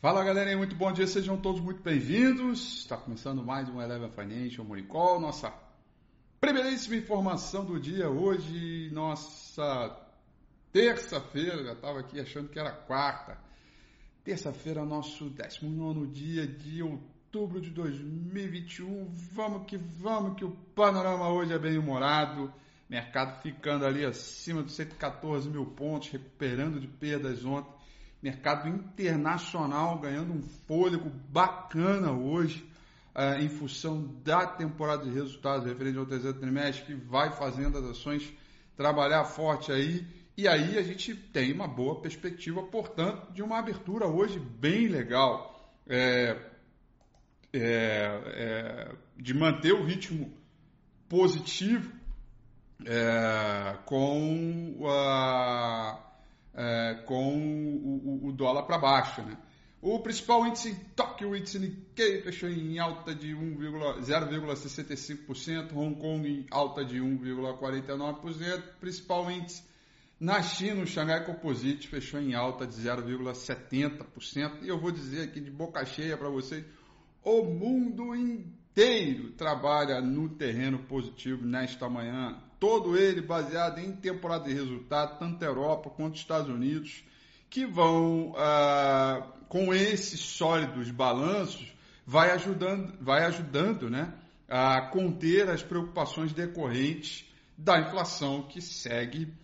Fala galera, muito bom dia, sejam todos muito bem-vindos. Está começando mais um Eleven Financial Morning Call, nossa primeiríssima informação do dia hoje, nossa terça-feira, já estava aqui achando que era quarta. Terça-feira, nosso 19 dia de outubro de 2021. Vamos que vamos, que o panorama hoje é bem humorado. Mercado ficando ali acima dos 114 mil pontos, recuperando de perdas ontem mercado internacional ganhando um fôlego bacana hoje, uh, em função da temporada de resultados referente ao terceiro trimestre, que vai fazendo as ações trabalhar forte aí. E aí a gente tem uma boa perspectiva, portanto, de uma abertura hoje bem legal. É, é, é, de manter o ritmo positivo é, com a é, com dólar para baixo. Né? O principal índice em Tóquio, o índice Nikkei, fechou em alta de 0,65%, Hong Kong em alta de 1,49%, principal índice na China, o Shanghai Composite fechou em alta de 0,70%. E eu vou dizer aqui de boca cheia para vocês, o mundo inteiro trabalha no terreno positivo nesta manhã todo ele baseado em temporada de resultado, tanto Europa quanto Estados Unidos, que vão, ah, com esses sólidos balanços, vai ajudando, vai ajudando né, a conter as preocupações decorrentes da inflação que segue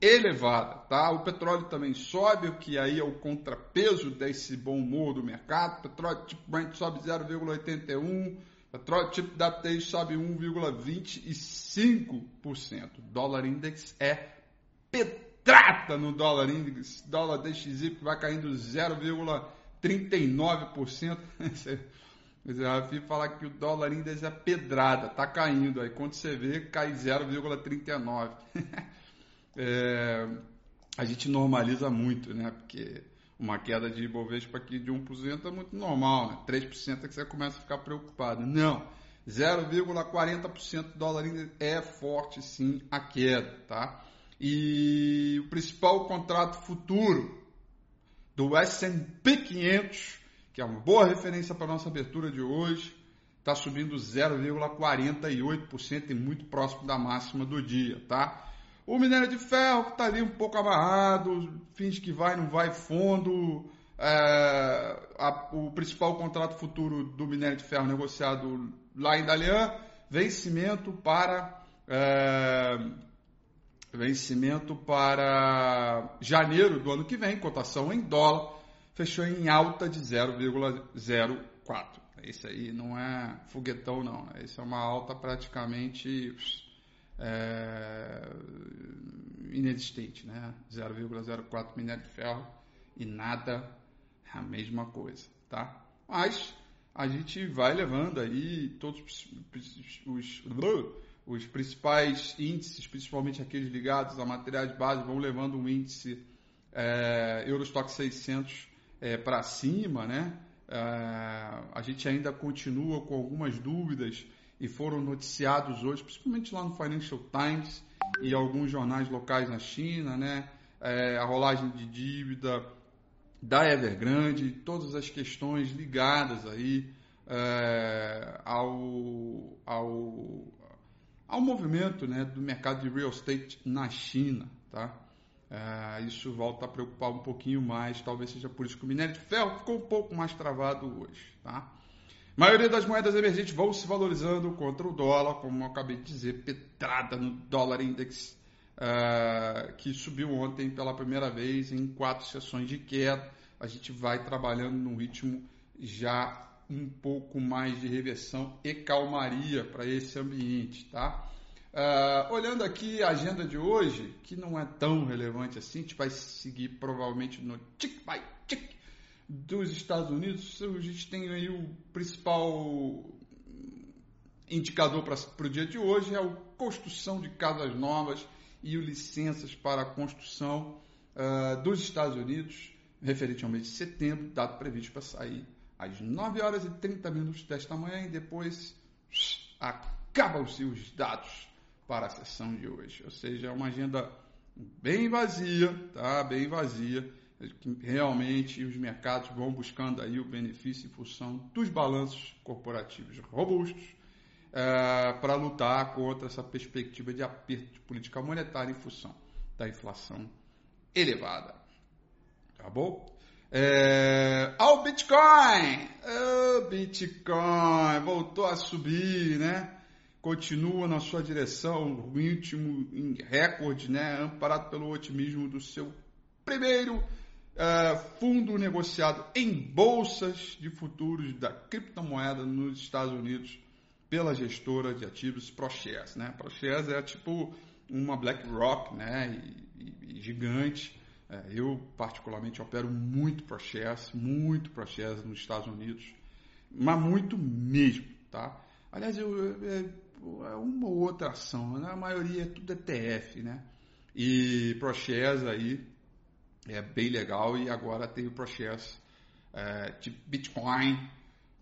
elevada. Tá? O petróleo também sobe, o que aí é o contrapeso desse bom humor do mercado. O petróleo tipo Brent sobe 0,81%. Petróleo tipo da TI sobe 1,25%. Dólar index é petrata no dólar index. Dólar DXY vai caindo 0,39%. A FI fala que o dólar index é pedrada, tá caindo. Aí quando você vê, cai 0,39%. é, a gente normaliza muito, né? Porque uma queda de Ibovespa aqui de 1% é muito normal, né? 3% é que você começa a ficar preocupado. Não, 0,40% do dólar é forte sim a queda, tá? E o principal contrato futuro do S&P 500, que é uma boa referência para a nossa abertura de hoje, está subindo 0,48% e muito próximo da máxima do dia, tá? O minério de ferro que está ali um pouco amarrado, finge que vai, não vai fundo. É, a, o principal contrato futuro do minério de ferro negociado lá em Dalian, vencimento para é, vencimento para janeiro do ano que vem, cotação em dólar, fechou em alta de 0,04. Esse aí não é foguetão não, esse é uma alta praticamente é, inexistente, né? 0,04 minério de ferro e nada a mesma coisa, tá? Mas a gente vai levando aí todos os, os, os principais índices, principalmente aqueles ligados a materiais básicos, vão levando um índice é, Eurostock 600 é, para cima, né? É, a gente ainda continua com algumas dúvidas e foram noticiados hoje, principalmente lá no Financial Times e alguns jornais locais na China, né? É, a rolagem de dívida da Evergrande, todas as questões ligadas aí é, ao, ao, ao movimento né, do mercado de real estate na China, tá? É, isso volta a preocupar um pouquinho mais, talvez seja por isso que o minério de ferro ficou um pouco mais travado hoje, tá? A maioria das moedas emergentes vão se valorizando contra o dólar, como eu acabei de dizer, petrada no dólar index, uh, que subiu ontem pela primeira vez em quatro sessões de queda. A gente vai trabalhando num ritmo já um pouco mais de reversão e calmaria para esse ambiente, tá? Uh, olhando aqui a agenda de hoje, que não é tão relevante assim, a gente vai seguir provavelmente no tick by tick dos Estados Unidos, a gente tem aí o principal indicador para o dia de hoje é a construção de casas novas e o licenças para a construção uh, dos Estados Unidos, referente ao mês de setembro, dado previsto para sair às 9 horas e 30 minutos desta manhã e depois acabam-se os dados para a sessão de hoje. Ou seja, é uma agenda bem vazia, tá? Bem vazia realmente os mercados vão buscando aí o benefício em função dos balanços corporativos robustos é, para lutar contra essa perspectiva de aperto de política monetária em função da inflação elevada. Tá bom? É, ao Bitcoin! O Bitcoin voltou a subir, né? Continua na sua direção, o último em recorde, né? Amparado pelo otimismo do seu primeiro uh, fundo negociado em bolsas de futuros da criptomoeda nos Estados Unidos pela gestora de ativos ProShares. Né? ProShares é tipo uma BlackRock né? E, e, e gigante. É, eu, particularmente, opero muito ProShares, muito ProShares nos Estados Unidos, mas muito mesmo. Tá? Aliás, eu, é, é uma ou outra ação, né? a maioria é tudo ETF. Né? E ProShares aí é bem legal e agora tem o processo é, de Bitcoin,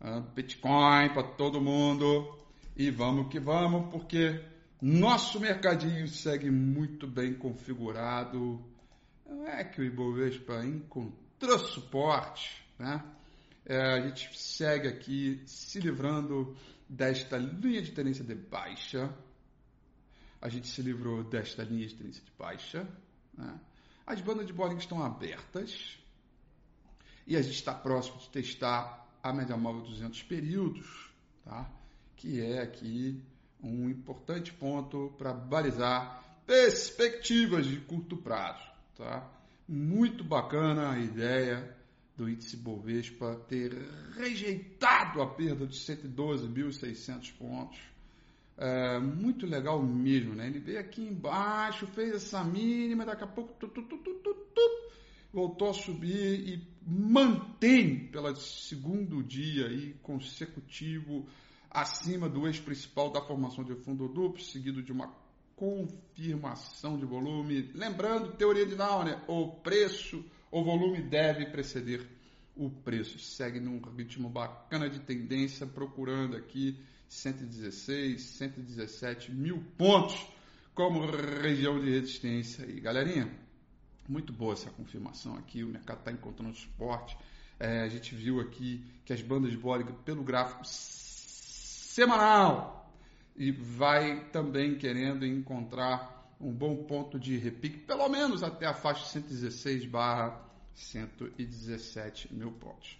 é, Bitcoin para todo mundo e vamos que vamos porque nosso mercadinho segue muito bem configurado. Não é que o Ibovespa encontrou suporte, né? É, a gente segue aqui se livrando desta linha de tendência de baixa. A gente se livrou desta linha de tendência de baixa, né? As bandas de Bollinger estão abertas e a gente está próximo de testar a média móvel 200 períodos, tá? que é aqui um importante ponto para balizar perspectivas de curto prazo. Tá? Muito bacana a ideia do índice Bovespa ter rejeitado a perda de 112.600 pontos é, muito legal mesmo, né? Ele veio aqui embaixo, fez essa mínima, daqui a pouco tu, tu, tu, voltou a subir e mantém pelo segundo dia aí consecutivo acima do eixo principal da formação de fundo duplo, seguido de uma confirmação de volume. Lembrando, teoria de Downey, o preço, o volume deve preceder o preço. Segue num ritmo bacana de tendência, procurando aqui 116, 117 mil pontos como região de resistência. E galerinha, muito boa essa confirmação aqui. O mercado está encontrando suporte. É, a gente viu aqui que as bandas de Bollinger, pelo gráfico semanal, e vai também querendo encontrar um bom ponto de repique, pelo menos até a faixa 116 barra 117 mil pontos.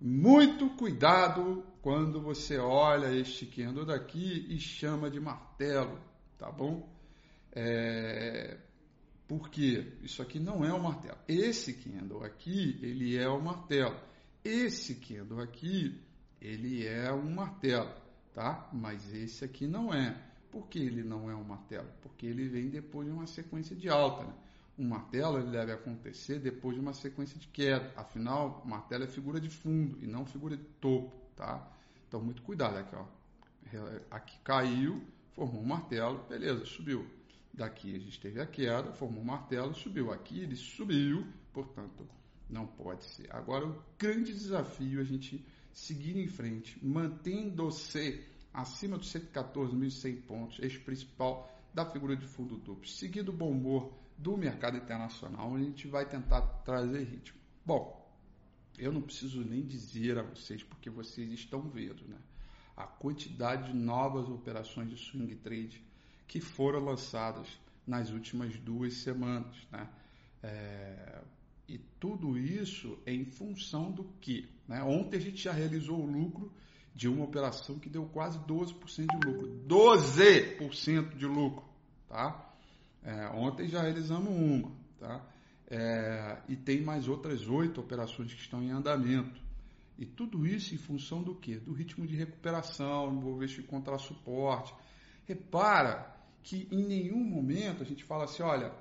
Muito cuidado quando você olha este candle daqui e chama de martelo, tá bom? É... Porque isso aqui não é um martelo. Esse candle aqui, ele é o um martelo. Esse candle aqui, ele é um martelo, tá? Mas esse aqui não é. Por que ele não é um martelo? Porque ele vem depois de uma sequência de alta, né? um martelo ele deve acontecer depois de uma sequência de queda. Afinal, martelo é figura de fundo e não figura de topo, tá? Então, muito cuidado aqui, ó. Aqui caiu, formou um martelo, beleza, subiu. Daqui a gente teve a queda, formou um martelo, subiu. Aqui ele subiu, portanto, não pode ser. Agora, o grande desafio é a gente seguir em frente, mantendo-se acima dos 114.100 pontos, eixo principal da figura de fundo duplo, seguido o bom humor do mercado internacional, onde a gente vai tentar trazer ritmo. Bom, eu não preciso nem dizer a vocês, porque vocês estão vendo, né? A quantidade de novas operações de swing trade que foram lançadas nas últimas duas semanas, né? É, e tudo isso em função do que? Né? Ontem a gente já realizou o lucro de uma operação que deu quase 12% de lucro. 12% de lucro, tá? É, ontem já realizamos uma, tá? É, e tem mais outras oito operações que estão em andamento. E tudo isso em função do quê? Do ritmo de recuperação, envolver encontrar suporte. Repara que em nenhum momento a gente fala assim, olha,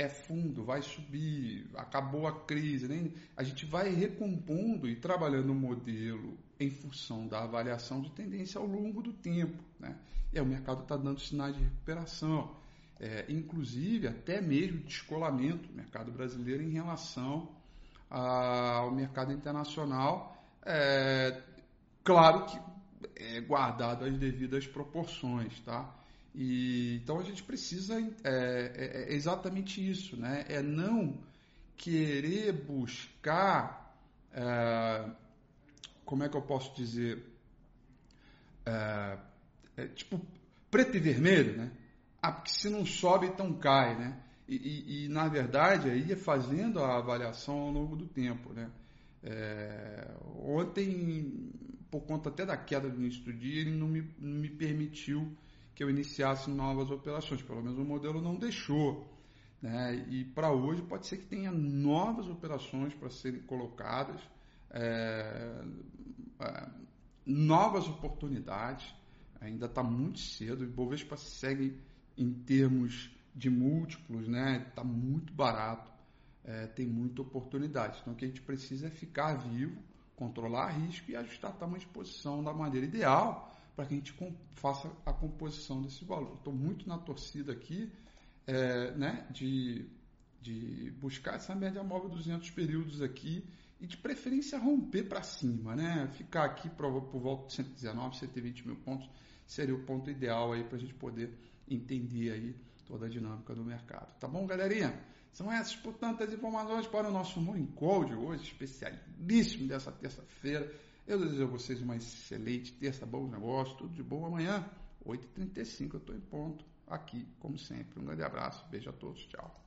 é fundo, vai subir, acabou a crise. Nem... A gente vai recompondo e trabalhando o modelo em função da avaliação de tendência ao longo do tempo. Né? O mercado está dando sinais de recuperação é, inclusive até mesmo descolamento do mercado brasileiro em relação ao mercado internacional, é, claro que é, guardado as devidas proporções, tá? E, então a gente precisa é, é, é exatamente isso, né? É não querer buscar, é, como é que eu posso dizer, é, é, tipo preto e vermelho, né? Ah, porque se não sobe, então cai, né? E, e, e, na verdade aí é fazendo a avaliação ao longo do tempo, né? É, ontem, por conta até da queda do início do dia, ele não me, não me permitiu que eu iniciasse novas operações, pelo menos o modelo não deixou. Né? E para hoje pode ser que tenha novas operações para serem colocadas, é, é, novas oportunidades. Ainda está muito cedo. O Ibovespa segue em termos de múltiplos, né? Está muito barato, é, tem muita oportunidade. Então o que a gente precisa é ficar vivo, controlar risco e ajustar a tamanho de posição da maneira ideal para que a gente faça a composição desse valor. Estou muito na torcida aqui é, né, de, de buscar essa média móvel 200 períodos aqui e de preferência romper para cima, né? Ficar aqui por, por volta de 119, 120 mil pontos seria o ponto ideal aí para a gente poder entender aí toda a dinâmica do mercado. Tá bom, galerinha? São essas, portanto, as informações para o nosso Morning Call de hoje, especialíssimo dessa terça-feira. Eu desejo a vocês uma excelente terça, bom negócio, tudo de bom amanhã, 8h35 eu estou em ponto, aqui, como sempre. Um grande abraço, beijo a todos, tchau.